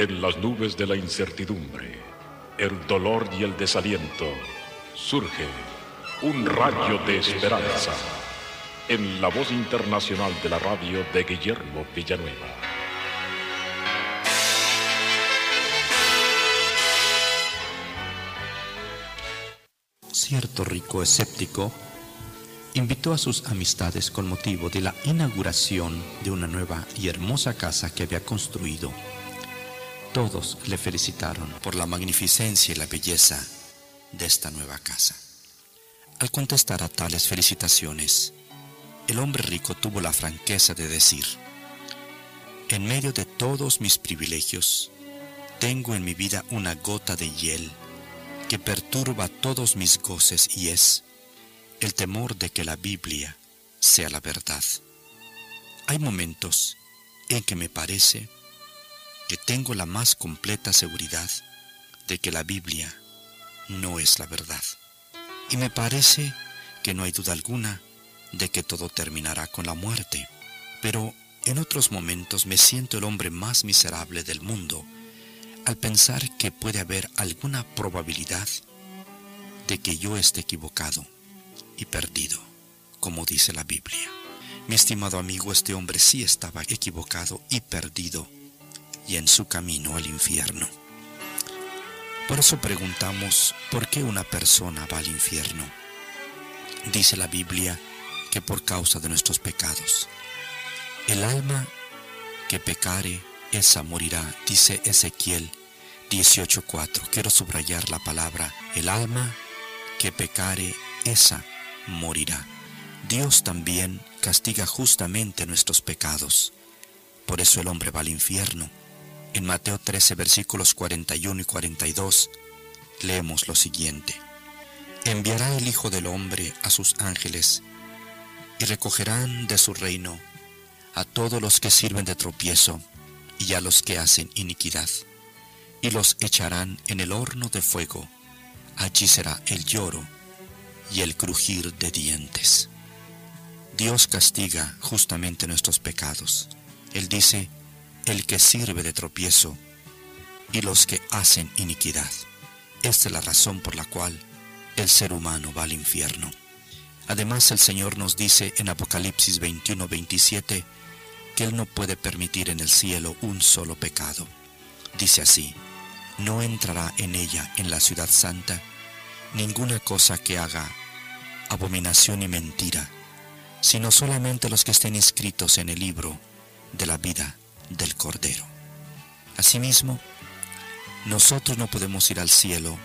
En las nubes de la incertidumbre, el dolor y el desaliento, surge un rayo de esperanza en la voz internacional de la radio de Guillermo Villanueva. Cierto rico escéptico invitó a sus amistades con motivo de la inauguración de una nueva y hermosa casa que había construido. Todos le felicitaron por la magnificencia y la belleza de esta nueva casa. Al contestar a tales felicitaciones, el hombre rico tuvo la franqueza de decir, en medio de todos mis privilegios, tengo en mi vida una gota de hiel que perturba todos mis goces y es el temor de que la Biblia sea la verdad. Hay momentos en que me parece que tengo la más completa seguridad de que la Biblia no es la verdad. Y me parece que no hay duda alguna de que todo terminará con la muerte. Pero en otros momentos me siento el hombre más miserable del mundo al pensar que puede haber alguna probabilidad de que yo esté equivocado y perdido, como dice la Biblia. Mi estimado amigo, este hombre sí estaba equivocado y perdido y en su camino al infierno. Por eso preguntamos, ¿por qué una persona va al infierno? Dice la Biblia que por causa de nuestros pecados. El alma que pecare, esa morirá, dice Ezequiel 18.4. Quiero subrayar la palabra, el alma que pecare, esa morirá. Dios también castiga justamente nuestros pecados. Por eso el hombre va al infierno. En Mateo 13 versículos 41 y 42 leemos lo siguiente. Enviará el Hijo del Hombre a sus ángeles y recogerán de su reino a todos los que sirven de tropiezo y a los que hacen iniquidad, y los echarán en el horno de fuego. Allí será el lloro y el crujir de dientes. Dios castiga justamente nuestros pecados. Él dice, el que sirve de tropiezo y los que hacen iniquidad. Esta es la razón por la cual el ser humano va al infierno. Además el Señor nos dice en Apocalipsis 21-27 que Él no puede permitir en el cielo un solo pecado. Dice así, no entrará en ella, en la ciudad santa, ninguna cosa que haga abominación y mentira, sino solamente los que estén inscritos en el libro de la vida del Cordero. Asimismo, nosotros no podemos ir al cielo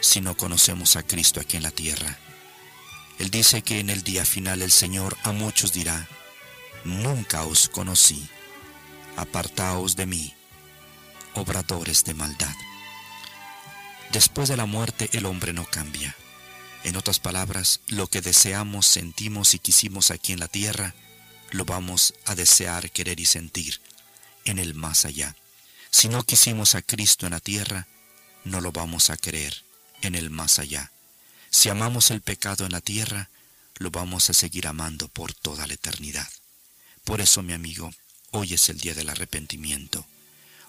si no conocemos a Cristo aquí en la tierra. Él dice que en el día final el Señor a muchos dirá, nunca os conocí, apartaos de mí, obradores de maldad. Después de la muerte el hombre no cambia. En otras palabras, lo que deseamos, sentimos y quisimos aquí en la tierra, lo vamos a desear, querer y sentir en el más allá. Si no quisimos a Cristo en la tierra, no lo vamos a querer en el más allá. Si amamos el pecado en la tierra, lo vamos a seguir amando por toda la eternidad. Por eso, mi amigo, hoy es el día del arrepentimiento.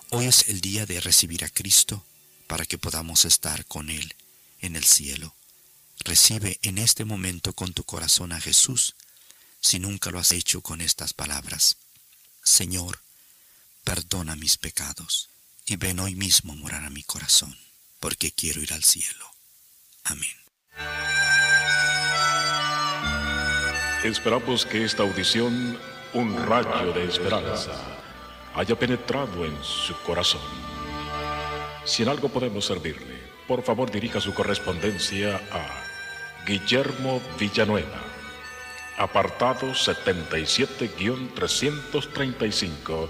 Hoy es el día de recibir a Cristo para que podamos estar con Él en el cielo. Recibe en este momento con tu corazón a Jesús si nunca lo has hecho con estas palabras. Señor, perdona mis pecados y ven hoy mismo morar a mi corazón, porque quiero ir al cielo. Amén. Esperamos que esta audición, un rayo de esperanza, haya penetrado en su corazón. Si en algo podemos servirle, por favor dirija su correspondencia a Guillermo Villanueva, apartado 77-335,